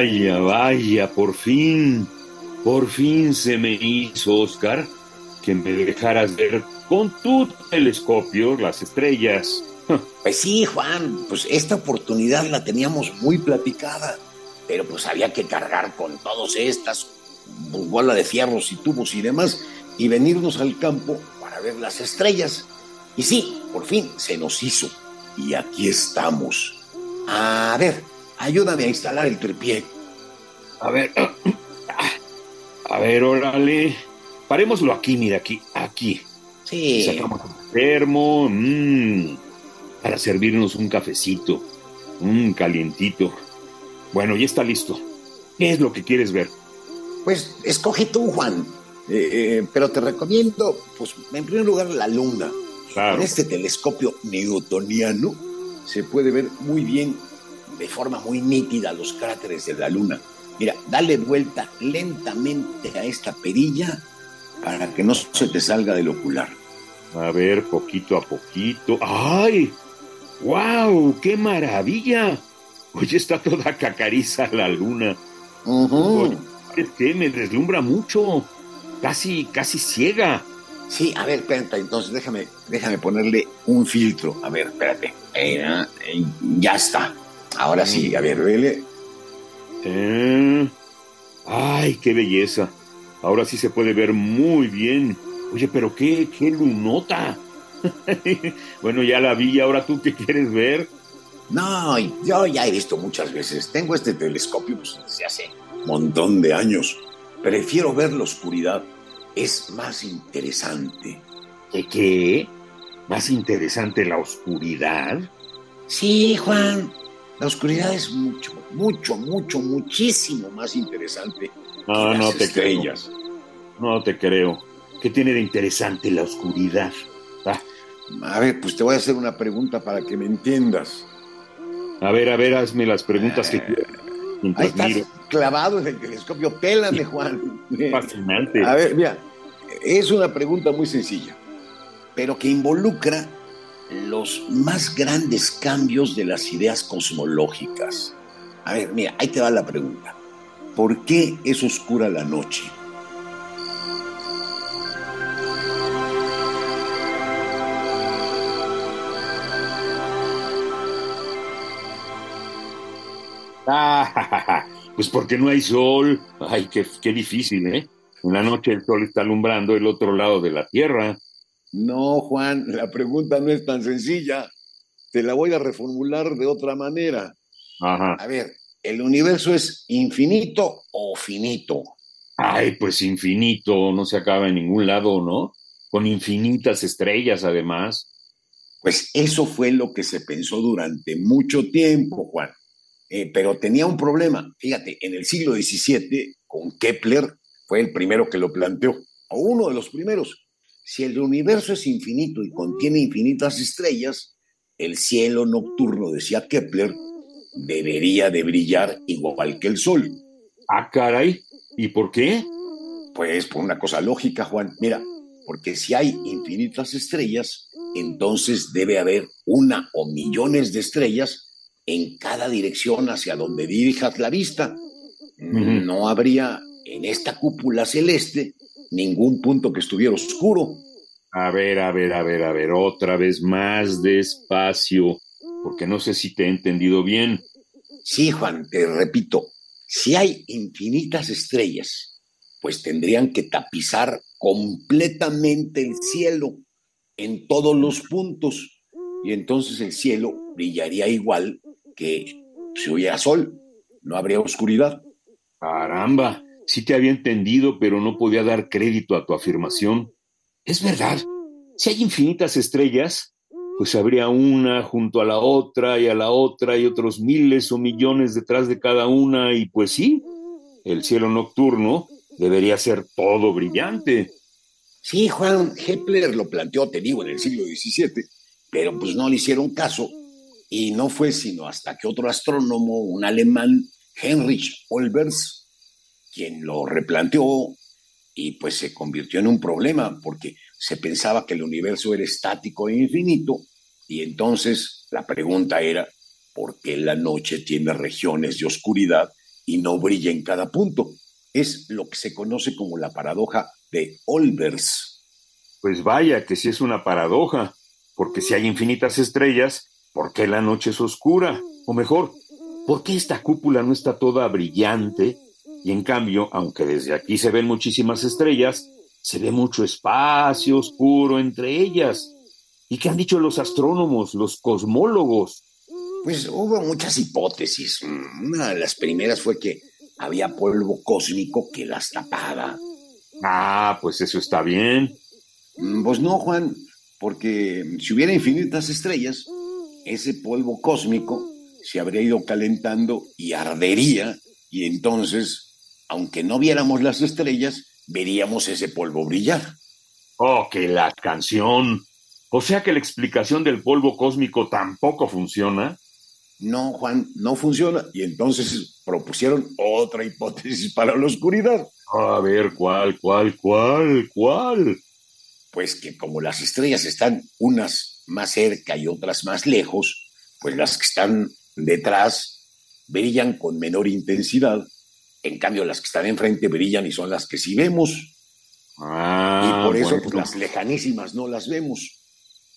Vaya, vaya, por fin, por fin se me hizo, Oscar, que me dejaras ver con tu telescopio las estrellas. Pues sí, Juan, pues esta oportunidad la teníamos muy platicada, pero pues había que cargar con todas estas, bola de fierros y tubos y demás, y venirnos al campo para ver las estrellas. Y sí, por fin se nos hizo. Y aquí estamos. A ver, ayúdame a instalar el tripié. A ver, a ver, órale. Parémoslo aquí, mira, aquí, aquí. Sí. Sacamos un termo, mmm, para servirnos un cafecito, un calientito. Bueno, ya está listo. ¿Qué es lo que quieres ver? Pues escoge tú, Juan. Eh, eh, pero te recomiendo, pues, en primer lugar, la luna. Claro. Con este telescopio newtoniano se puede ver muy bien, de forma muy nítida, los cráteres de la luna. Mira, dale vuelta lentamente a esta perilla para que no se te salga del ocular. A ver, poquito a poquito. ¡Ay! ¡Wow! ¡Qué maravilla! Oye, está toda cacariza la luna. Ujú. Oye, es que me deslumbra mucho. Casi, casi ciega. Sí, a ver, espérate, entonces déjame, déjame ponerle un filtro. A ver, espérate. Eh, ya está. Ahora sí, a ver. Eh, ¡Ay, qué belleza! Ahora sí se puede ver muy bien. Oye, pero qué, qué lunota. bueno, ya la vi, ahora tú qué quieres ver. No, yo ya he visto muchas veces. Tengo este telescopio pues, desde hace un montón de años. Prefiero ver la oscuridad. Es más interesante. ¿Qué qué? ¿Más interesante la oscuridad? Sí, Juan. La oscuridad es mucho, mucho, mucho, muchísimo más interesante. No, que no te creo. No te creo. ¿Qué tiene de interesante la oscuridad? Ah, A ver, pues te voy a hacer una pregunta para que me entiendas. a ver, a ver, hazme las preguntas que quieras. Ahí estás miro. clavado en el telescopio. Pélame, Juan. Fascinante. A ver, mira, es una pregunta muy sencilla, pero que involucra los más grandes cambios de las ideas cosmológicas. A ver, mira, ahí te va la pregunta. ¿Por qué es oscura la noche? Ah, pues porque no hay sol. Ay, qué, qué difícil, ¿eh? En la noche el sol está alumbrando el otro lado de la tierra. No, Juan, la pregunta no es tan sencilla. Te la voy a reformular de otra manera. Ajá. A ver, ¿el universo es infinito o finito? Ay, pues infinito, no se acaba en ningún lado, ¿no? Con infinitas estrellas, además. Pues eso fue lo que se pensó durante mucho tiempo, Juan. Eh, pero tenía un problema. Fíjate, en el siglo XVII, con Kepler, fue el primero que lo planteó, o uno de los primeros. Si el universo es infinito y contiene infinitas estrellas, el cielo nocturno, decía Kepler, debería de brillar igual que el sol. Ah, caray. ¿Y por qué? Pues por una cosa lógica, Juan. Mira, porque si hay infinitas estrellas, entonces debe haber una o millones de estrellas en cada dirección hacia donde dirijas la vista. No habría en esta cúpula celeste ningún punto que estuviera oscuro. A ver, a ver, a ver, a ver, otra vez más despacio, porque no sé si te he entendido bien. Sí, Juan, te repito, si hay infinitas estrellas, pues tendrían que tapizar completamente el cielo en todos los puntos y entonces el cielo brillaría igual que si hubiera sol, no habría oscuridad. Caramba, sí te había entendido, pero no podía dar crédito a tu afirmación. Es verdad, si hay infinitas estrellas, pues habría una junto a la otra y a la otra y otros miles o millones detrás de cada una y pues sí, el cielo nocturno debería ser todo brillante. Sí, Juan Kepler lo planteó, te digo, en el siglo XVII, pero pues no le hicieron caso y no fue sino hasta que otro astrónomo, un alemán, Heinrich Olbers, quien lo replanteó y pues se convirtió en un problema porque se pensaba que el universo era estático e infinito y entonces la pregunta era, ¿por qué la noche tiene regiones de oscuridad y no brilla en cada punto? Es lo que se conoce como la paradoja de Olbers. Pues vaya que sí es una paradoja, porque si hay infinitas estrellas, ¿por qué la noche es oscura? O mejor, ¿por qué esta cúpula no está toda brillante? Y en cambio, aunque desde aquí se ven muchísimas estrellas, se ve mucho espacio oscuro entre ellas. ¿Y qué han dicho los astrónomos, los cosmólogos? Pues hubo muchas hipótesis. Una de las primeras fue que había polvo cósmico que las tapaba. Ah, pues eso está bien. Mm, pues no, Juan, porque si hubiera infinitas estrellas, ese polvo cósmico se habría ido calentando y ardería, y entonces, aunque no viéramos las estrellas, veríamos ese polvo brillar. Oh, que la canción. O sea que la explicación del polvo cósmico tampoco funciona. No, Juan, no funciona. Y entonces propusieron otra hipótesis para la oscuridad. A ver, ¿cuál, cuál, cuál, cuál? Pues que como las estrellas están unas más cerca y otras más lejos, pues las que están detrás brillan con menor intensidad. En cambio, las que están enfrente brillan y son las que sí vemos. Ah, y por eso pues, las lejanísimas no las vemos.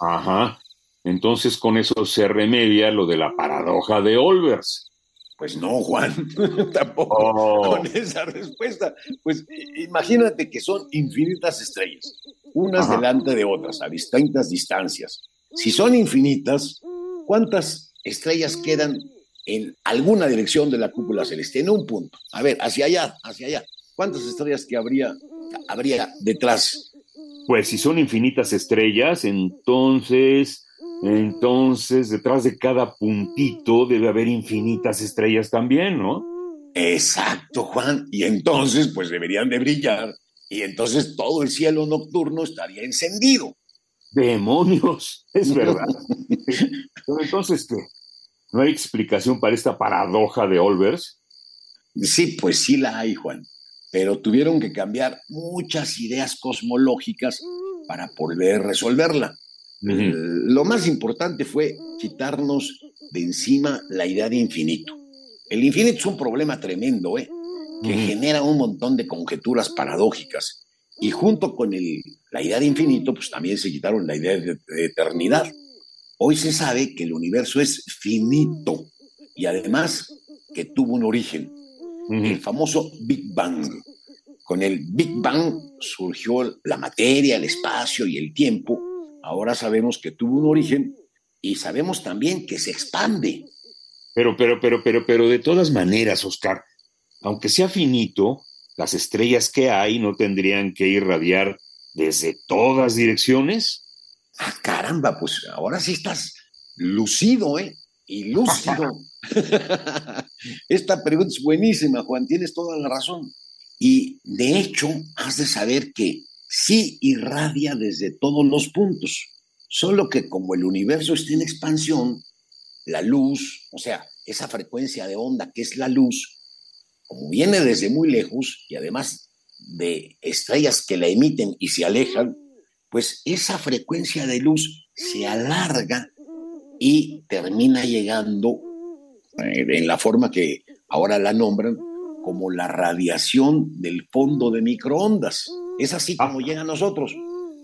Ajá. Entonces con eso se remedia lo de la paradoja de Olbers. Pues no, Juan, tampoco oh. con esa respuesta. Pues imagínate que son infinitas estrellas, unas delante de otras, a distintas distancias. Si son infinitas, ¿cuántas estrellas quedan en alguna dirección de la cúpula celeste? En un punto. A ver, hacia allá, hacia allá. ¿Cuántas estrellas que habría, habría detrás pues si son infinitas estrellas, entonces, entonces detrás de cada puntito debe haber infinitas estrellas también, ¿no? Exacto, Juan. Y entonces, pues deberían de brillar. Y entonces todo el cielo nocturno estaría encendido. Demonios, es verdad. Pero entonces, ¿qué? ¿No hay explicación para esta paradoja de Olbers? Sí, pues sí la hay, Juan pero tuvieron que cambiar muchas ideas cosmológicas para poder resolverla. Lo más importante fue quitarnos de encima la idea de infinito. El infinito es un problema tremendo, ¿eh? que genera un montón de conjeturas paradójicas. Y junto con la idea de infinito, pues también se quitaron la idea de, eternidad. Hoy se sabe que el universo es finito y además que tuvo un origen el famoso Big Bang. Con el Big Bang surgió la materia, el espacio y el tiempo. Ahora sabemos que tuvo un origen y sabemos también que se expande. Pero, pero, pero, pero, pero de todas maneras, Oscar, aunque sea finito, las estrellas que hay no tendrían que irradiar desde todas direcciones. Ah, caramba, pues ahora sí estás lucido, ¿eh? Y lúcido. Esta pregunta es buenísima, Juan, tienes toda la razón. Y de hecho, has de saber que sí irradia desde todos los puntos, solo que como el universo está en expansión, la luz, o sea, esa frecuencia de onda que es la luz, como viene desde muy lejos y además de estrellas que la emiten y se alejan, pues esa frecuencia de luz se alarga y termina llegando eh, en la forma que ahora la nombran como la radiación del fondo de microondas. Es así como llega a nosotros,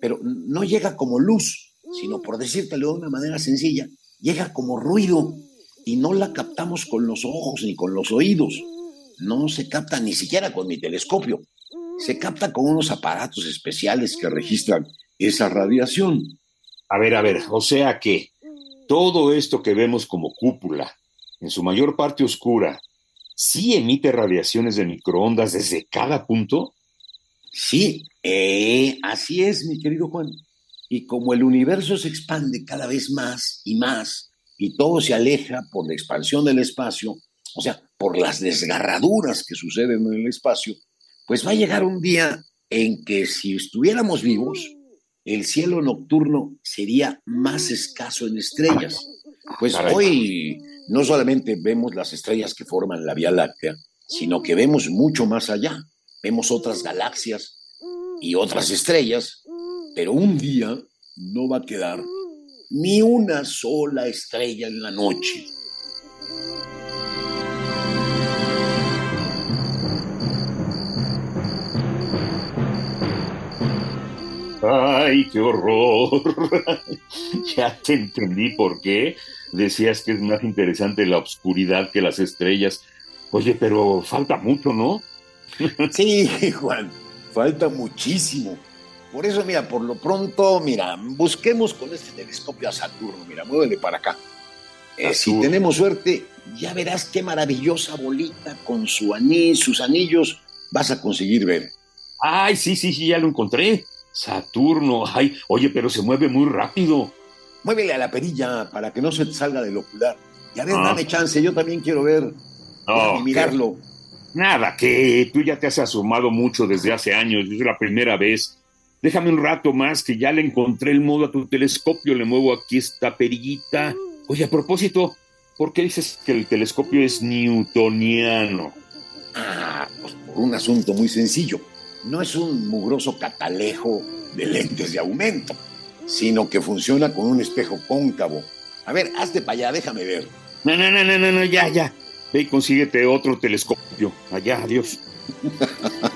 pero no llega como luz, sino por decírtelo de una manera sencilla, llega como ruido y no la captamos con los ojos ni con los oídos. No se capta ni siquiera con mi telescopio. Se capta con unos aparatos especiales que registran esa radiación. A ver, a ver, o sea que todo esto que vemos como cúpula, en su mayor parte oscura, ¿sí emite radiaciones de microondas desde cada punto? Sí, eh, así es, mi querido Juan. Y como el universo se expande cada vez más y más, y todo se aleja por la expansión del espacio, o sea, por las desgarraduras que suceden en el espacio, pues va a llegar un día en que si estuviéramos vivos, el cielo nocturno sería más escaso en estrellas. Pues hoy no solamente vemos las estrellas que forman la Vía Láctea, sino que vemos mucho más allá. Vemos otras galaxias y otras estrellas, pero un día no va a quedar ni una sola estrella en la noche. ¡Ay, qué horror! ya te entendí por qué. Decías que es más interesante la oscuridad que las estrellas. Oye, pero falta mucho, ¿no? sí, Juan, falta muchísimo. Por eso, mira, por lo pronto, mira, busquemos con este telescopio a Saturno. Mira, muévele para acá. Eh, si tenemos suerte, ya verás qué maravillosa bolita con su anís, sus anillos vas a conseguir ver. Ay, sí, sí, sí, ya lo encontré. Saturno, ay, oye, pero se mueve muy rápido. Muévele a la perilla para que no se te salga del ocular. Y a ver, ah. dame chance, yo también quiero ver. No, mirarlo. Nada, que tú ya te has asomado mucho desde hace años, es la primera vez. Déjame un rato más que ya le encontré el modo a tu telescopio, le muevo aquí esta perillita. Oye, a propósito, ¿por qué dices que el telescopio es newtoniano? Ah, pues por un asunto muy sencillo no es un mugroso catalejo de lentes de aumento, sino que funciona con un espejo cóncavo. A ver, hazte para allá, déjame ver. No, no, no, no, no, ya, ya. Ve y consíguete otro telescopio. Allá, adiós.